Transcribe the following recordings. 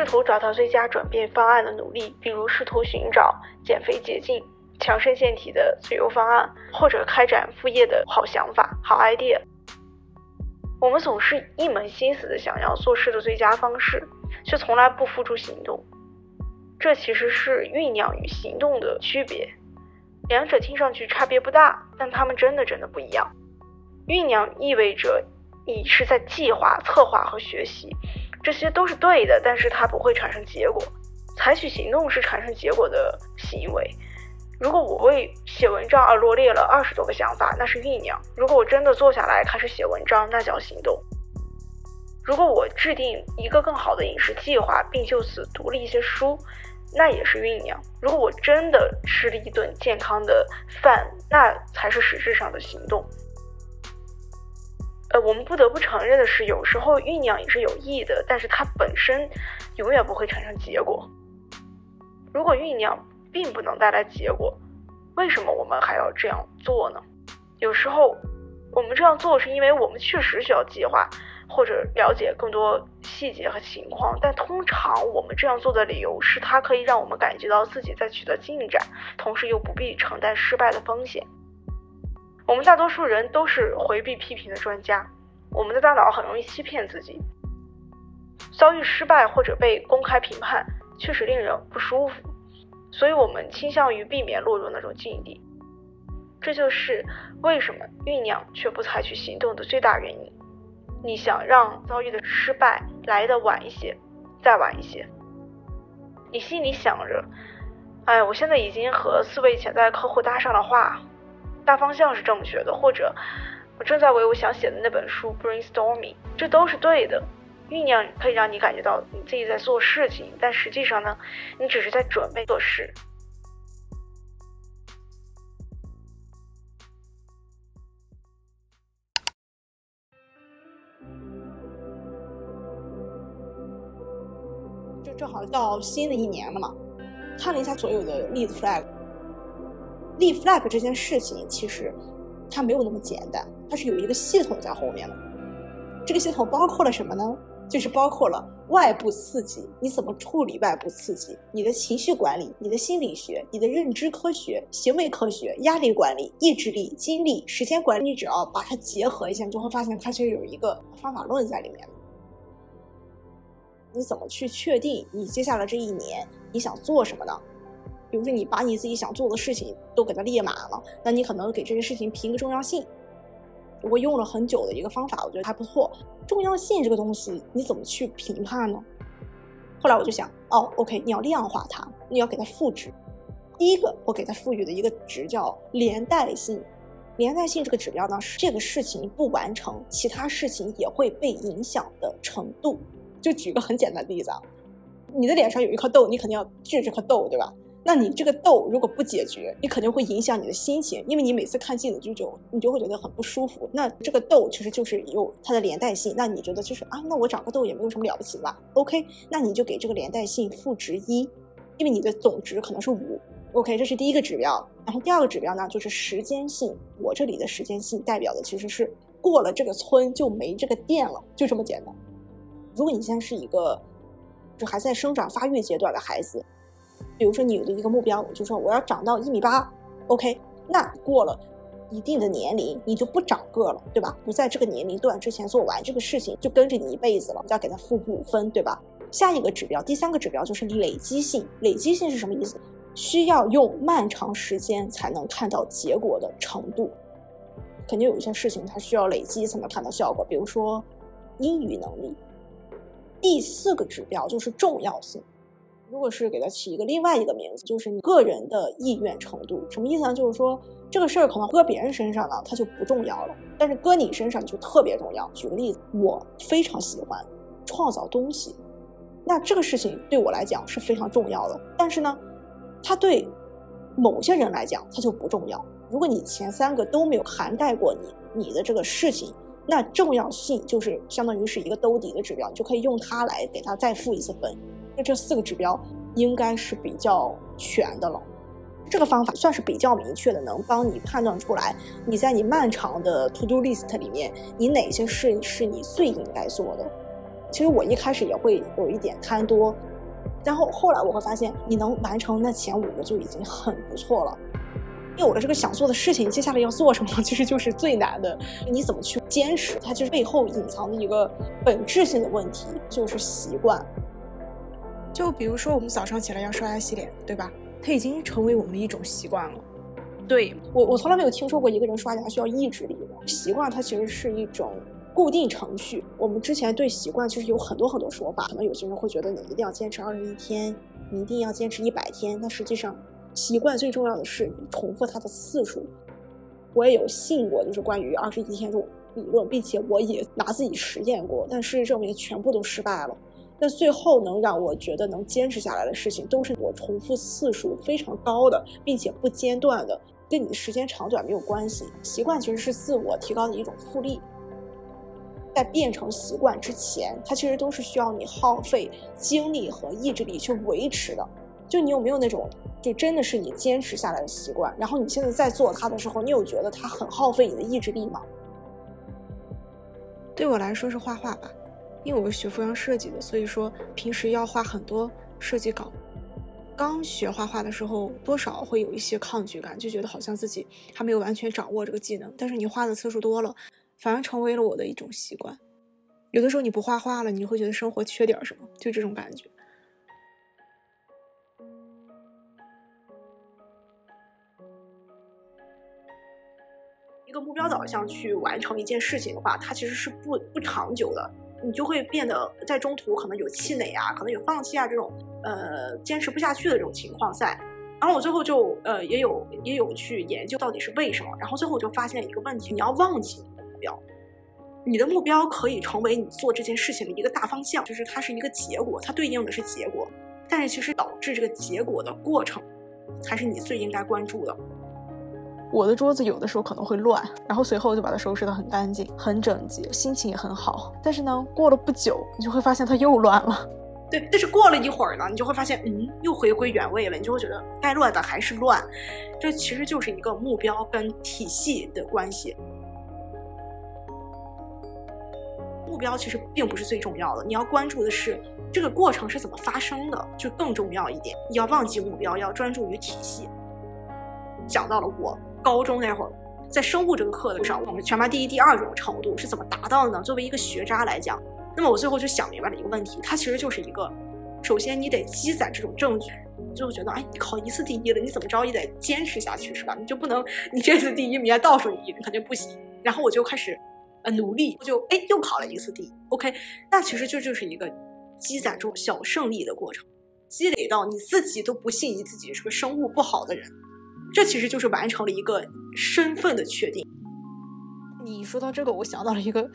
试图找到最佳转变方案的努力，比如试图寻找减肥捷径、强身健体的自由方案，或者开展副业的好想法、好 idea。我们总是一门心思的想要做事的最佳方式，却从来不付诸行动。这其实是酝酿与行动的区别，两者听上去差别不大，但它们真的真的不一样。酝酿意味着你是在计划、策划和学习，这些都是对的，但是它不会产生结果。采取行动是产生结果的行为。如果我为写文章而罗列了二十多个想法，那是酝酿；如果我真的坐下来开始写文章，那叫行动。如果我制定一个更好的饮食计划，并就此读了一些书，那也是酝酿。如果我真的吃了一顿健康的饭，那才是实质上的行动。呃，我们不得不承认的是，有时候酝酿也是有益的，但是它本身永远不会产生结果。如果酝酿并不能带来结果，为什么我们还要这样做呢？有时候我们这样做是因为我们确实需要计划。或者了解更多细节和情况，但通常我们这样做的理由是，它可以让我们感觉到自己在取得进展，同时又不必承担失败的风险。我们大多数人都是回避批评的专家，我们的大脑很容易欺骗自己。遭遇失败或者被公开评判，确实令人不舒服，所以我们倾向于避免落入那种境地。这就是为什么酝酿却不采取行动的最大原因。你想让遭遇的失败来的晚一些，再晚一些。你心里想着，哎，我现在已经和四位潜在客户搭上了话，大方向是正确的，或者我正在为我想写的那本书 brainstorming，这都是对的。酝酿可以让你感觉到你自己在做事情，但实际上呢，你只是在准备做事。正好到新的一年了嘛，看了一下所有的例子 flag，立 flag 这件事情其实它没有那么简单，它是有一个系统在后面的。这个系统包括了什么呢？就是包括了外部刺激，你怎么处理外部刺激，你的情绪管理、你的心理学、你的认知科学、行为科学、压力管理、意志力、精力、时间管理，你只要把它结合一下，你就会发现它其实有一个方法论在里面。你怎么去确定你接下来这一年你想做什么呢？比如说，你把你自己想做的事情都给它列满了，那你可能给这些事情评个重要性。我用了很久的一个方法，我觉得还不错。重要性这个东西你怎么去评判呢？后来我就想，哦，OK，你要量化它，你要给它赋值。第一个，我给它赋予的一个值叫连带性。连带性这个指标呢，是这个事情不完成，其他事情也会被影响的程度。就举个很简单的例子啊，你的脸上有一颗痘，你肯定要治这颗痘，对吧？那你这个痘如果不解决，你肯定会影响你的心情，因为你每次看镜子就就你就会觉得很不舒服。那这个痘其实就是有它的连带性。那你觉得就是啊，那我长个痘也没有什么了不起吧？OK，那你就给这个连带性赋值一，因为你的总值可能是五。OK，这是第一个指标。然后第二个指标呢，就是时间性。我这里的时间性代表的其实是过了这个村就没这个店了，就这么简单。如果你现在是一个就还在生长发育阶段的孩子，比如说你有的一个目标，我就说我要长到一米八，OK，那过了一定的年龄，你就不长个了，对吧？不在这个年龄段之前做完这个事情，就跟着你一辈子了，要给他负五分，对吧？下一个指标，第三个指标就是累积性。累积性是什么意思？需要用漫长时间才能看到结果的程度。肯定有一些事情它需要累积才能看到效果，比如说英语能力。第四个指标就是重要性，如果是给它起一个另外一个名字，就是你个人的意愿程度，什么意思呢？就是说这个事儿可能搁别人身上呢，它就不重要了，但是搁你身上就特别重要。举个例子，我非常喜欢创造东西，那这个事情对我来讲是非常重要的，但是呢，它对某些人来讲它就不重要。如果你前三个都没有涵盖过你你的这个事情。那重要性就是相当于是一个兜底的指标，你就可以用它来给它再付一次分。这四个指标应该是比较全的了。这个方法算是比较明确的，能帮你判断出来你在你漫长的 to do list 里面，你哪些事是你最应该做的。其实我一开始也会有一点贪多，然后后来我会发现，你能完成那前五个就已经很不错了。有了这个想做的事情，接下来要做什么，其实就是最难的。你怎么去坚持？它其实背后隐藏的一个本质性的问题就是习惯。就比如说，我们早上起来要刷牙洗脸，对吧？它已经成为我们一种习惯了。对我，我从来没有听说过一个人刷牙需要意志力的。习惯它其实是一种固定程序。我们之前对习惯其实有很多很多说法，可能有些人会觉得你一定要坚持二十一天，你一定要坚持一百天。但实际上，习惯最重要的是你重复它的次数。我也有信过，就是关于二十一天这种理论，并且我也拿自己实验过，但事实证明全部都失败了。那最后能让我觉得能坚持下来的事情，都是我重复次数非常高的，并且不间断的，跟你的时间长短没有关系。习惯其实是自我提高的一种复利，在变成习惯之前，它其实都是需要你耗费精力和意志力去维持的。就你有没有那种，就真的是你坚持下来的习惯，然后你现在在做它的时候，你有觉得它很耗费你的意志力吗？对我来说是画画吧。因为我是学服装设计的，所以说平时要画很多设计稿。刚学画画的时候，多少会有一些抗拒感，就觉得好像自己还没有完全掌握这个技能。但是你画的次数多了，反而成为了我的一种习惯。有的时候你不画画了，你会觉得生活缺点什么，就这种感觉。一个目标导向去完成一件事情的话，它其实是不不长久的。你就会变得在中途可能有气馁啊，可能有放弃啊这种呃坚持不下去的这种情况在。然后我最后就呃也有也有去研究到底是为什么。然后最后我就发现一个问题：你要忘记你的目标。你的目标可以成为你做这件事情的一个大方向，就是它是一个结果，它对应的是结果。但是其实导致这个结果的过程，才是你最应该关注的。我的桌子有的时候可能会乱，然后随后就把它收拾得很干净、很整洁，心情也很好。但是呢，过了不久，你就会发现它又乱了。对，但是过了一会儿呢，你就会发现，嗯，又回归原位了。你就会觉得该乱的还是乱。这其实就是一个目标跟体系的关系。目标其实并不是最重要的，你要关注的是这个过程是怎么发生的，就更重要一点。你要忘记目标，要专注于体系。讲到了我。高中那会儿，在生物这个课的上，我们全班第一、第二这种程度是怎么达到的呢？作为一个学渣来讲，那么我最后就想明白了一个问题，它其实就是一个，首先你得积攒这种证据，就觉得哎，你考一次第一了，你怎么着也得坚持下去，是吧？你就不能你这次第一，明天倒数第一，肯定不行。然后我就开始呃努力，我就哎又考了一次第一，OK，那其实这就是一个积攒这种小胜利的过程，积累到你自己都不信你自己是个生物不好的人。这其实就是完成了一个身份的确定。你说到这个，我想到了一个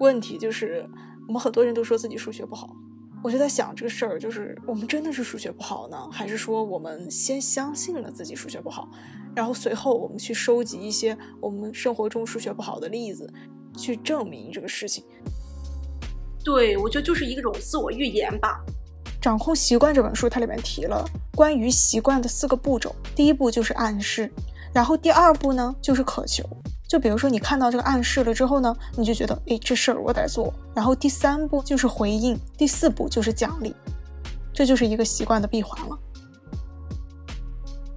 问题，就是我们很多人都说自己数学不好，我就在想这个事儿，就是我们真的是数学不好呢，还是说我们先相信了自己数学不好，然后随后我们去收集一些我们生活中数学不好的例子，去证明这个事情？对，我觉得就是一种自我预言吧。《掌控习惯》这本书，它里面提了关于习惯的四个步骤。第一步就是暗示，然后第二步呢就是渴求。就比如说你看到这个暗示了之后呢，你就觉得，哎，这事儿我得做。然后第三步就是回应，第四步就是奖励。这就是一个习惯的闭环了。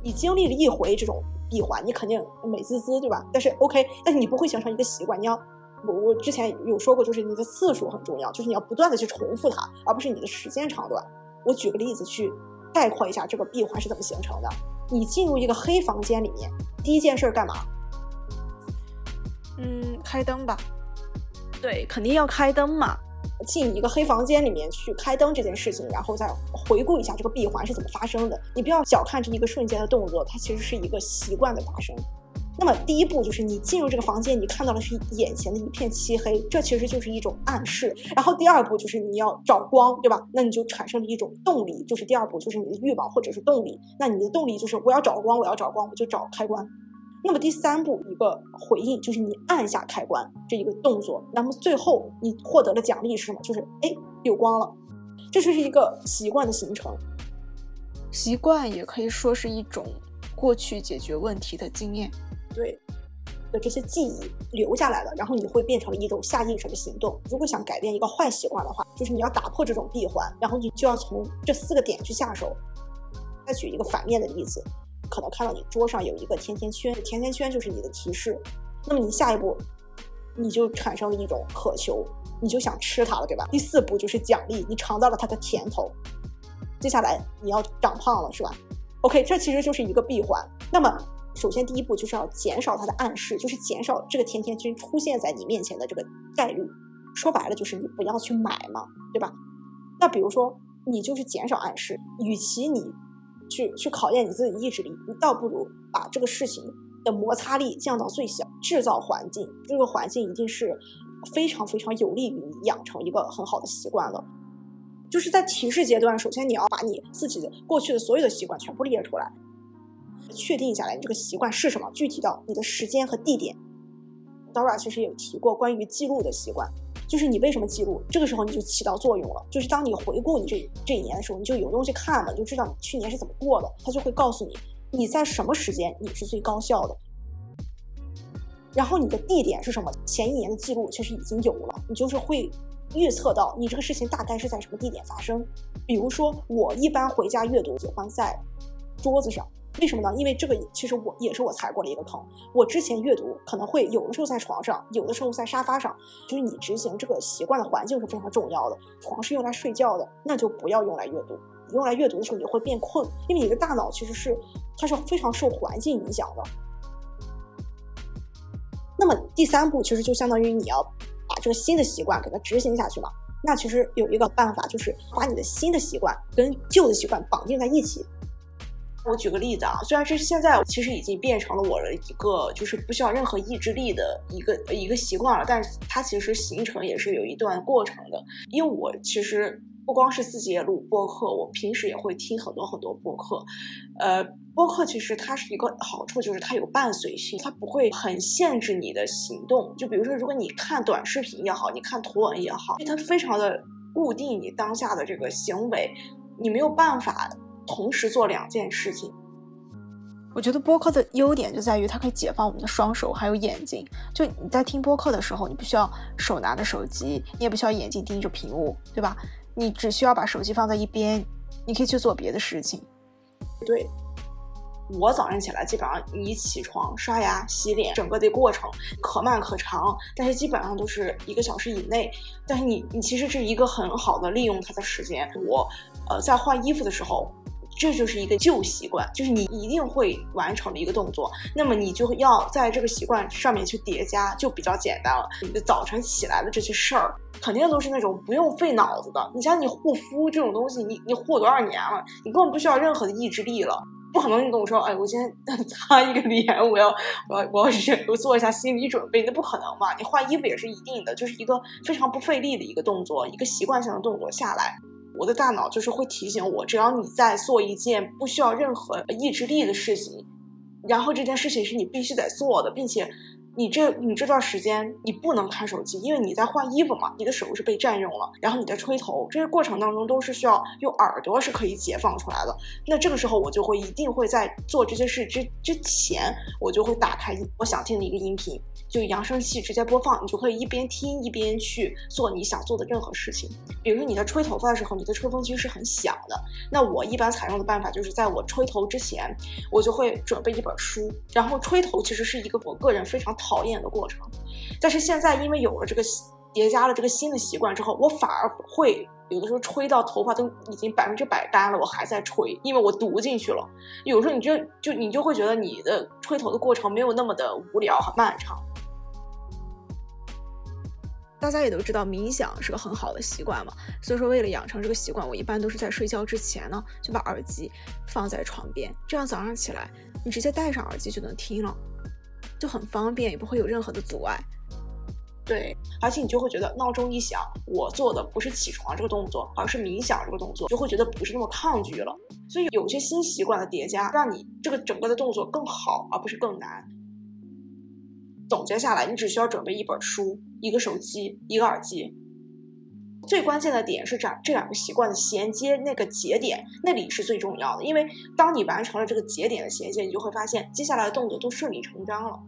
你经历了一回这种闭环，你肯定美滋滋，对吧？但是 OK，但是你不会形成一个习惯，你要。我我之前有说过，就是你的次数很重要，就是你要不断的去重复它，而不是你的时间长短。我举个例子去概括一下这个闭环是怎么形成的。你进入一个黑房间里面，第一件事干嘛？嗯，开灯吧。对，肯定要开灯嘛。进一个黑房间里面去开灯这件事情，然后再回顾一下这个闭环是怎么发生的。你不要小看这一个瞬间的动作，它其实是一个习惯的发生。那么第一步就是你进入这个房间，你看到的是眼前的一片漆黑，这其实就是一种暗示。然后第二步就是你要找光，对吧？那你就产生了一种动力，就是第二步就是你的欲望或者是动力。那你的动力就是我要找光，我要找光，我就找开关。那么第三步一个回应就是你按下开关这一个动作。那么最后你获得的奖励是什么？就是哎有光了。这就是一个习惯的形成。习惯也可以说是一种过去解决问题的经验。对，的这些记忆留下来了，然后你会变成一种下意识的行动。如果想改变一个坏习惯的话，就是你要打破这种闭环，然后你就要从这四个点去下手。再举一个反面的例子，可能看到你桌上有一个甜甜圈，甜甜圈就是你的提示，那么你下一步你就产生了一种渴求，你就想吃它了，对吧？第四步就是奖励，你尝到了它的甜头，接下来你要长胖了，是吧？OK，这其实就是一个闭环。那么首先，第一步就是要减少它的暗示，就是减少这个甜甜圈出现在你面前的这个概率。说白了，就是你不要去买嘛，对吧？那比如说，你就是减少暗示，与其你去去考验你自己意志力，你倒不如把这个事情的摩擦力降到最小，制造环境，这个环境一定是非常非常有利于你养成一个很好的习惯了。就是在提示阶段，首先你要把你自己的过去的所有的习惯全部列出来。确定下来，你这个习惯是什么？具体到你的时间和地点。Dora 其实有提过关于记录的习惯，就是你为什么记录，这个时候你就起到作用了。就是当你回顾你这这一年的时候，你就有东西看了，你就知道你去年是怎么过的。它就会告诉你你在什么时间你是最高效的。然后你的地点是什么？前一年的记录其实已经有了，你就是会预测到你这个事情大概是在什么地点发生。比如说，我一般回家阅读喜欢在桌子上。为什么呢？因为这个其实我也是我踩过了一个坑。我之前阅读可能会有的时候在床上，有的时候在沙发上，就是你执行这个习惯的环境是非常重要的。床是用来睡觉的，那就不要用来阅读。你用来阅读的时候你会变困，因为你的大脑其实是它是非常受环境影响的。那么第三步其实就相当于你要把这个新的习惯给它执行下去嘛。那其实有一个办法就是把你的新的习惯跟旧的习惯绑定在一起。我举个例子啊，虽然是现在其实已经变成了我的一个就是不需要任何意志力的一个一个习惯了，但是它其实形成也是有一段过程的。因为我其实不光是自己也录播客，我平时也会听很多很多播客。呃，播客其实它是一个好处，就是它有伴随性，它不会很限制你的行动。就比如说，如果你看短视频也好，你看图文也好，它非常的固定你当下的这个行为，你没有办法。同时做两件事情，我觉得播客的优点就在于它可以解放我们的双手还有眼睛。就你在听播客的时候，你不需要手拿着手机，你也不需要眼睛盯着屏幕，对吧？你只需要把手机放在一边，你可以去做别的事情。对，我早上起来基本上你起床、刷牙、洗脸，整个的过程可慢可长，但是基本上都是一个小时以内。但是你你其实是一个很好的利用它的时间。我呃在换衣服的时候。这就是一个旧习惯，就是你一定会完成的一个动作，那么你就要在这个习惯上面去叠加，就比较简单了。你的早晨起来的这些事儿，肯定都是那种不用费脑子的。你像你护肤这种东西，你你护多少年了，你根本不需要任何的意志力了，不可能你跟我说，哎，我今天 擦一个脸，我要我要我要我做一下心理准备，那不可能嘛。你换衣服也是一定的，就是一个非常不费力的一个动作，一个习惯性的动作下来。我的大脑就是会提醒我，只要你在做一件不需要任何意志力的事情，然后这件事情是你必须得做的，并且。你这你这段时间你不能看手机，因为你在换衣服嘛，你的手是被占用了。然后你在吹头，这些过程当中都是需要用耳朵是可以解放出来的。那这个时候我就会一定会在做这些事之之前，我就会打开我想听的一个音频，就扬声器直接播放，你就可以一边听一边去做你想做的任何事情。比如说你在吹头发的时候，你的吹风机是很响的，那我一般采用的办法就是在我吹头之前，我就会准备一本书，然后吹头其实是一个我个人非常。讨厌的过程，但是现在因为有了这个叠加了这个新的习惯之后，我反而会有的时候吹到头发都已经百分之百干了，我还在吹，因为我读进去了。有时候你就就你就会觉得你的吹头的过程没有那么的无聊和漫长。大家也都知道冥想是个很好的习惯嘛，所以说为了养成这个习惯，我一般都是在睡觉之前呢就把耳机放在床边，这样早上起来你直接戴上耳机就能听了。就很方便，也不会有任何的阻碍。对，而且你就会觉得闹钟一响，我做的不是起床这个动作，而是冥想这个动作，就会觉得不是那么抗拒了。所以有些新习惯的叠加，让你这个整个的动作更好，而不是更难。总结下来，你只需要准备一本书、一个手机、一个耳机。最关键的点是这这两个习惯的衔接那个节点，那里是最重要的。因为当你完成了这个节点的衔接，你就会发现接下来的动作都顺理成章了。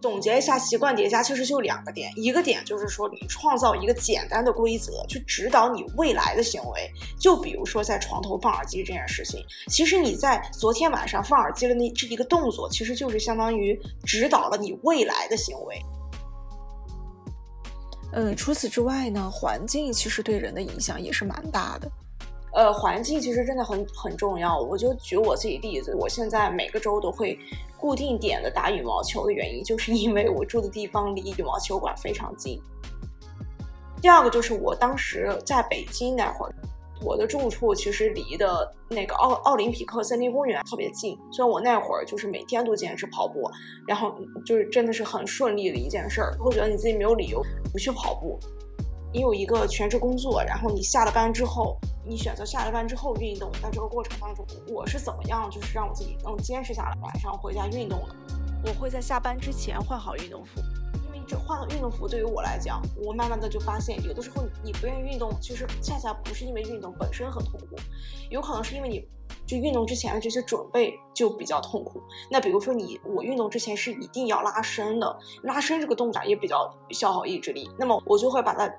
总结一下，习惯叠加其实就两个点，一个点就是说你创造一个简单的规则去指导你未来的行为。就比如说在床头放耳机这件事情，其实你在昨天晚上放耳机的那这一个动作，其实就是相当于指导了你未来的行为。嗯，除此之外呢，环境其实对人的影响也是蛮大的。呃，环境其实真的很很重要。我就举我自己例子，我现在每个周都会固定点的打羽毛球的原因，就是因为我住的地方离羽毛球馆非常近。第二个就是我当时在北京那会儿，我的住处其实离的那个奥奥林匹克森林公园特别近，所以我那会儿就是每天都坚持跑步，然后就是真的是很顺利的一件事儿。会觉得你自己没有理由不去跑步。你有一个全职工作，然后你下了班之后，你选择下了班之后运动，在这个过程当中，我是怎么样就是让我自己能坚持下来，晚上回家运动的？我会在下班之前换好运动服，这换了运动服对于我来讲，我慢慢的就发现，有的时候你不愿意运动，其实恰恰不是因为运动本身很痛苦，有可能是因为你就运动之前的这些准备就比较痛苦。那比如说你，我运动之前是一定要拉伸的，拉伸这个动作也比较消耗意志力，那么我就会把它。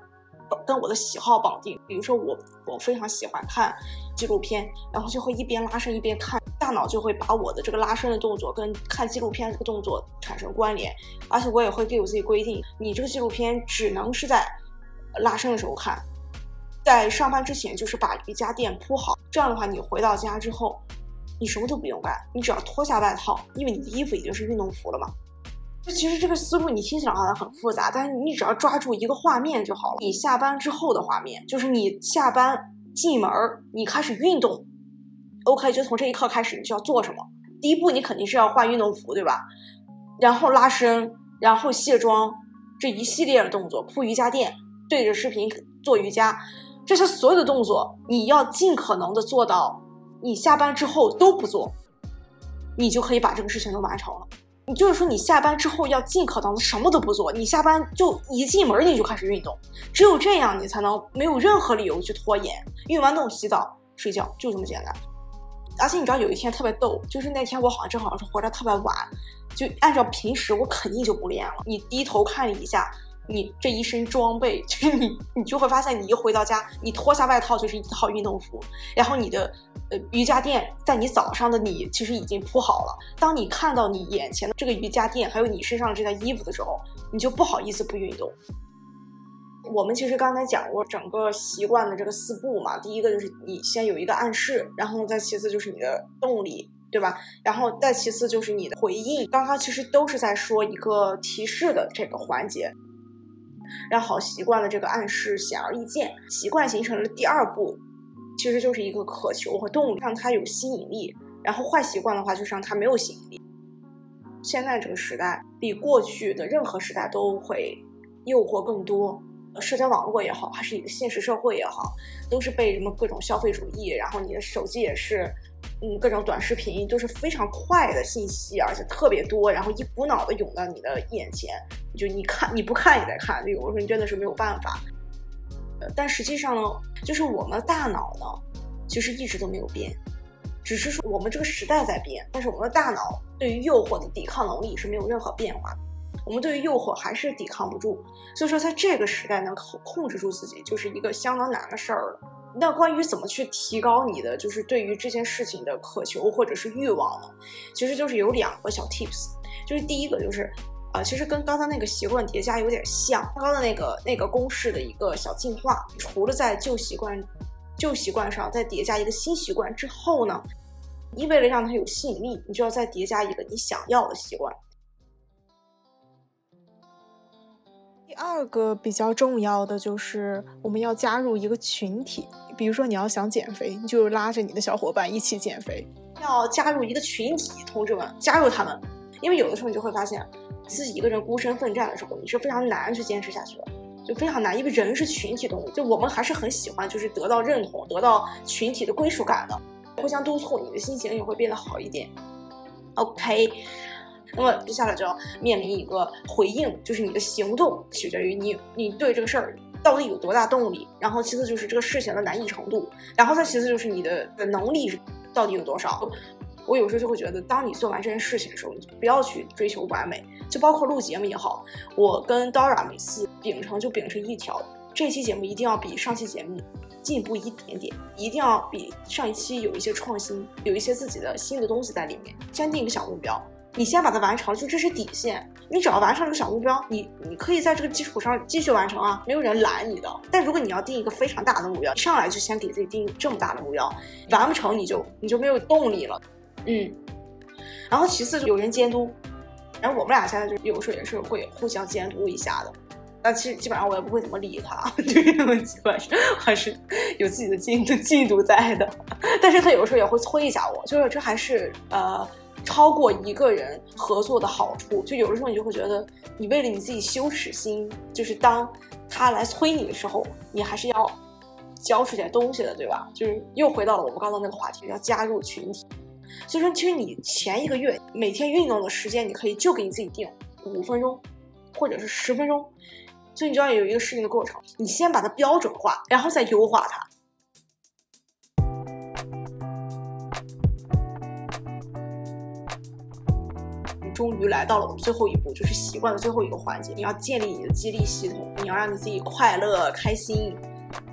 跟我的喜好绑定，比如说我我非常喜欢看纪录片，然后就会一边拉伸一边看，大脑就会把我的这个拉伸的动作跟看纪录片这个动作产生关联，而且我也会给我自己规定，你这个纪录片只能是在拉伸的时候看，在上班之前就是把瑜伽垫铺好，这样的话你回到家之后，你什么都不用干，你只要脱下外套，因为你的衣服已经是运动服了嘛。其实这个思路你听起来好像很复杂，但是你只要抓住一个画面就好了。你下班之后的画面，就是你下班进门你开始运动。OK，就从这一刻开始，你需要做什么？第一步，你肯定是要换运动服，对吧？然后拉伸，然后卸妆，这一系列的动作，铺瑜伽垫，对着视频做瑜伽，这些所有的动作，你要尽可能的做到，你下班之后都不做，你就可以把这个事情都完成了。你就是说，你下班之后要尽可能的什么都不做，你下班就一进门你就开始运动，只有这样你才能没有任何理由去拖延。运完动洗澡睡觉就这么简单。而且你知道有一天特别逗，就是那天我好像正好是回来特别晚，就按照平时我肯定就不练了。你低头看一下。你这一身装备，就是你，你就会发现，你一回到家，你脱下外套就是一套运动服，然后你的呃瑜伽垫在你早上的你其实已经铺好了。当你看到你眼前的这个瑜伽垫，还有你身上这件衣服的时候，你就不好意思不运动。我们其实刚才讲过整个习惯的这个四步嘛，第一个就是你先有一个暗示，然后再其次就是你的动力，对吧？然后再其次就是你的回应。刚刚其实都是在说一个提示的这个环节。让好习惯的这个暗示显而易见，习惯形成了第二步，其实就是一个渴求和动力，让它有吸引力。然后坏习惯的话，就是让它没有吸引力。现在这个时代比过去的任何时代都会诱惑更多，社交网络也好，还是一个现实社会也好，都是被什么各种消费主义，然后你的手机也是。嗯，各种短视频都是非常快的信息，而且特别多，然后一股脑的涌到你的眼前，就你看你不看也在看，有的时候你真的是没有办法。呃，但实际上呢，就是我们大脑呢，其实一直都没有变，只是说我们这个时代在变，但是我们的大脑对于诱惑的抵抗能力是没有任何变化的，我们对于诱惑还是抵抗不住，所以说在这个时代能控控制住自己，就是一个相当难的事儿了。那关于怎么去提高你的就是对于这件事情的渴求或者是欲望呢？其实就是有两个小 tips，就是第一个就是，啊，其实跟刚才那个习惯叠加有点像，刚刚的那个那个公式的一个小进化。除了在旧习惯旧习惯上再叠加一个新习惯之后呢，你为了让它有吸引力，你就要再叠加一个你想要的习惯。第二个比较重要的就是我们要加入一个群体，比如说你要想减肥，你就拉着你的小伙伴一起减肥。要加入一个群体，同志们，加入他们，因为有的时候你就会发现，自己一个人孤身奋战的时候，你是非常难去坚持下去的，就非常难，因为人是群体动物，就我们还是很喜欢就是得到认同、得到群体的归属感的，互相督促，你的心情也会变得好一点。OK。那么接下来就要面临一个回应，就是你的行动取决于你你对这个事儿到底有多大动力，然后其次就是这个事情的难易程度，然后再其次就是你的的能力到底有多少。我有时候就会觉得，当你做完这件事情的时候，你不要去追求完美，就包括录节目也好，我跟 Dora 每次秉承就秉承一条，这期节目一定要比上期节目进步一点点，一定要比上一期有一些创新，有一些自己的新的东西在里面。先定一个小目标，你先把它完成，就这是底线。你只要完成这个小目标，你你可以在这个基础上继续完成啊，没有人拦你的。但如果你要定一个非常大的目标，一上来就先给自己定这么大的目标，完不成你就你就没有动力了。嗯，然后其次就有人监督，然后我们俩现在就有时候也是会互相监督一下的。那其实基本上我也不会怎么理他，就是基本上还是有自己的进度进度在的。但是他有时候也会催一下我，就是这还是呃超过一个人合作的好处。就有的时候你就会觉得，你为了你自己羞耻心，就是当他来催你的时候，你还是要交出点东西的，对吧？就是又回到了我们刚刚那个话题，要加入群体。所以说，其实你前一个月每天运动的时间，你可以就给你自己定五分钟，或者是十分钟。所以你就要有一个适应的过程，你先把它标准化，然后再优化它。终于来到了我们最后一步，就是习惯的最后一个环节，你要建立你的激励系统，你要让你自己快乐开心，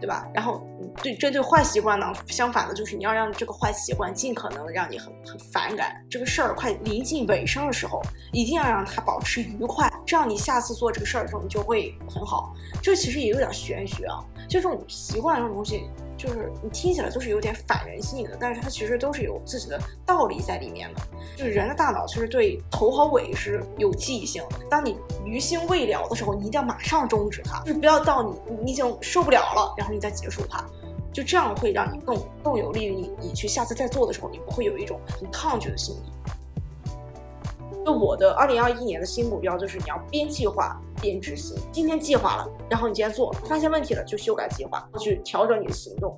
对吧？然后。对针对坏习惯呢，相反的就是你要让这个坏习惯尽可能让你很很反感。这个事儿快临近尾声的时候，一定要让它保持愉快，这样你下次做这个事儿的时候你就会很好。这其实也有点玄学啊，就这种习惯这种东西，就是你听起来就是有点反人性的，但是它其实都是有自己的道理在里面的。就是人的大脑其实对头和尾是有记忆性的，当你余兴未了的时候，你一定要马上终止它，就是不要到你你已经受不了了，然后你再结束它。就这样会让你更更有利于你，你去下次再做的时候，你不会有一种很抗拒的心理。就我的二零二一年的新目标就是你要边计划边执行。今天计划了，然后你今天做，发现问题了就修改计划，去调整你的行动。